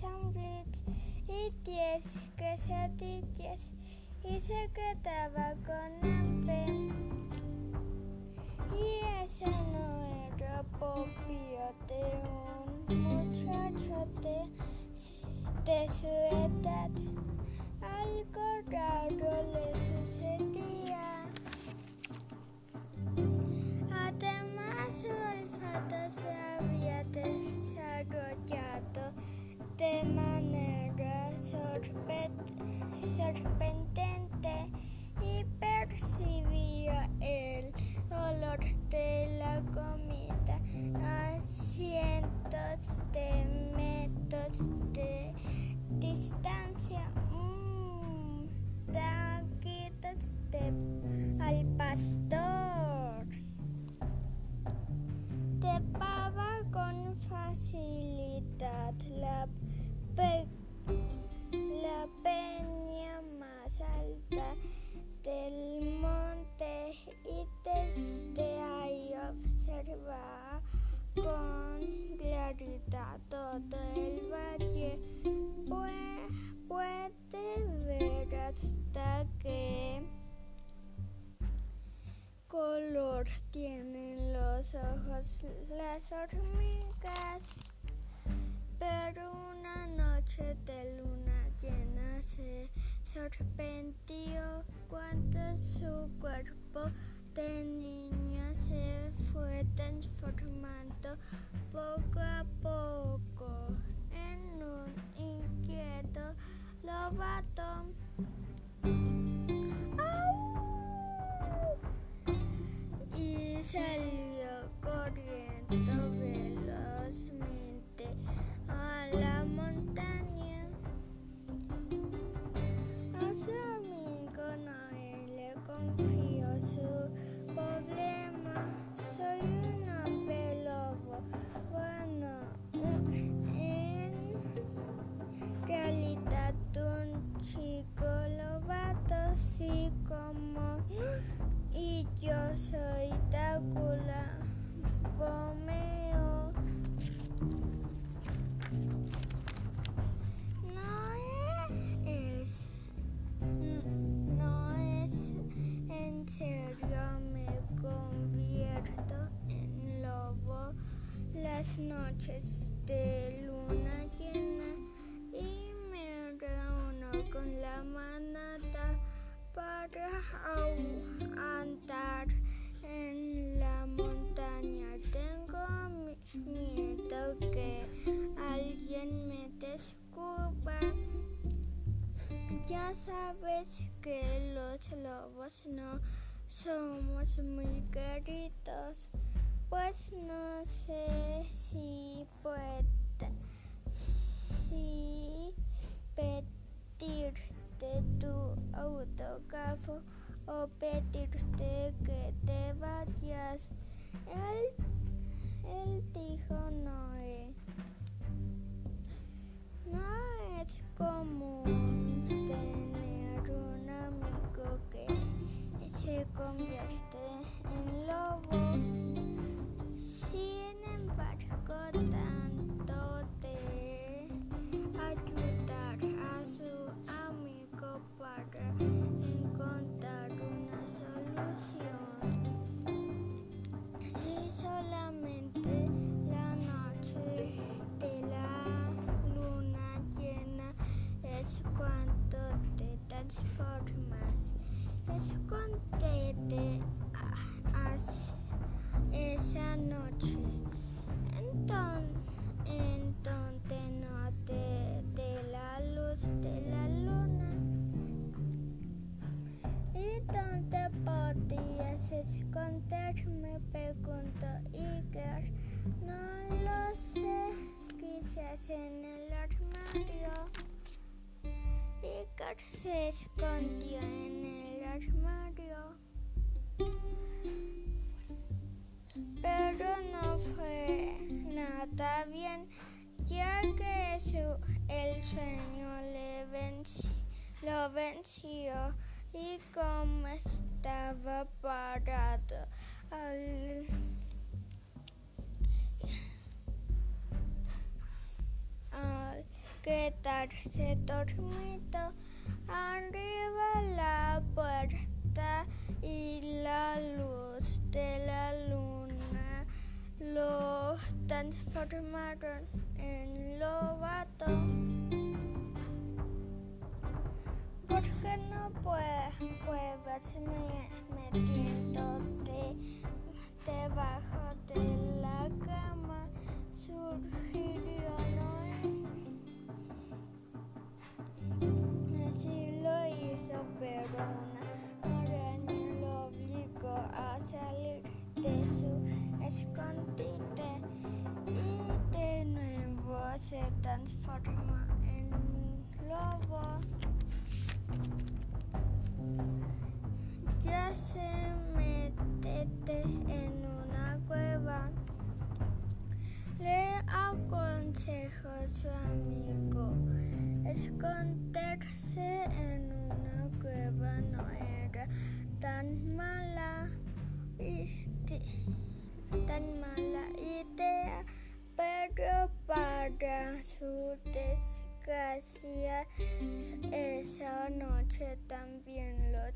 sándwich y diez quesadillas y se quedaba con hambre. Y ese no era propio de un muchacho de, de su edad. Sorprendente y percibía el olor de la comida. A cientos de con claridad todo el valle. puede ver hasta qué color tienen los ojos las hormigas. Pero una noche de luna llena se sorprendió cuando su cuerpo se transformando poco a poco en un inquieto lobato. Las noches de luna llena y me reúno con la manada para andar en la montaña. Tengo miedo que alguien me descubra. Ya sabes que los lobos no somos muy queridos, pues no sé si puede, si pedirte tu autógrafo o pedirte que te vayas. Él, él dijo Noé. No es común tener un amigo que se convierte en lobo. 七零八这个。Se escondió en el armario. Pero no fue nada bien, ya que su, el sueño le lo venció y como estaba parado al quedarse dormido arriba la puerta y la luz de la luna. Lo transformaron en lobato. ¿Por qué no puedes, puedes metiéndote debajo en lobo. Ya se metete en una cueva. Le aconsejó su amigo. Esconderse en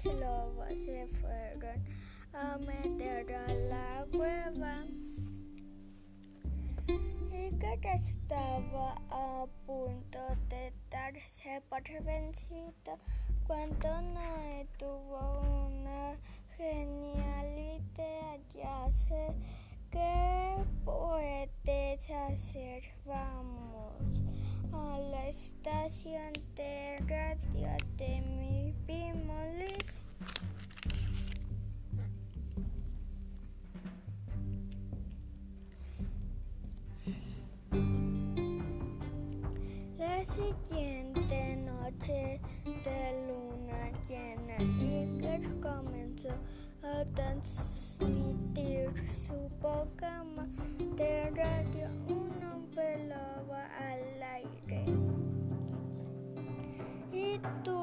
lobos se fueron a meter a la cueva. Y que estaba a punto de darse por vencido cuando no tuvo una genial idea. Ya sé qué puedes hacer. Vamos a la estación de radio siguiente noche de luna llena, Iker comenzó a transmitir su programa de radio Un hombre al aire. Y duraba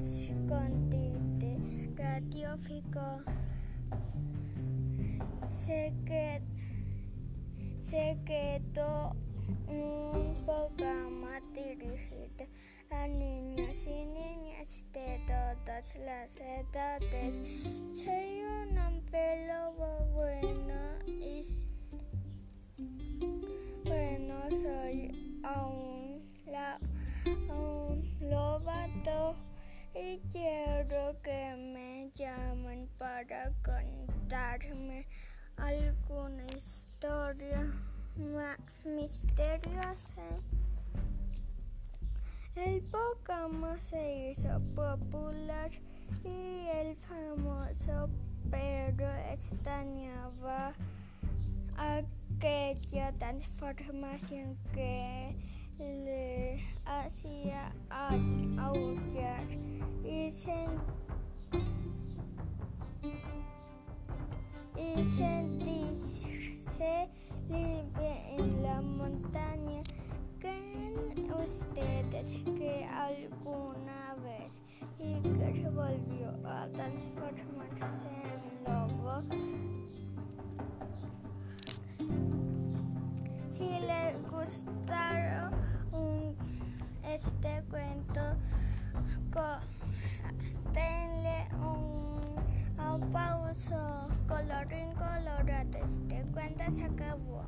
escondite radiofíco. Se, qued- se quedó un programa dirigido a niños y niñas de todas las edades. Soy un hombre lobo bueno y bueno soy aún la, un lobato y quiero que me llamen para contarme alguna historia misteriosa. El programa se hizo popular y el famoso Pedro extrañaba aquella transformación que le hacía aullar y, y sentirse libre en la montaña. ¿Creen ustedes que alguna vez Iker volvió a transformarse en lobo? Si les gustaron este cuento, denle un aplauso. Colorín colorado, este cuento se acabó.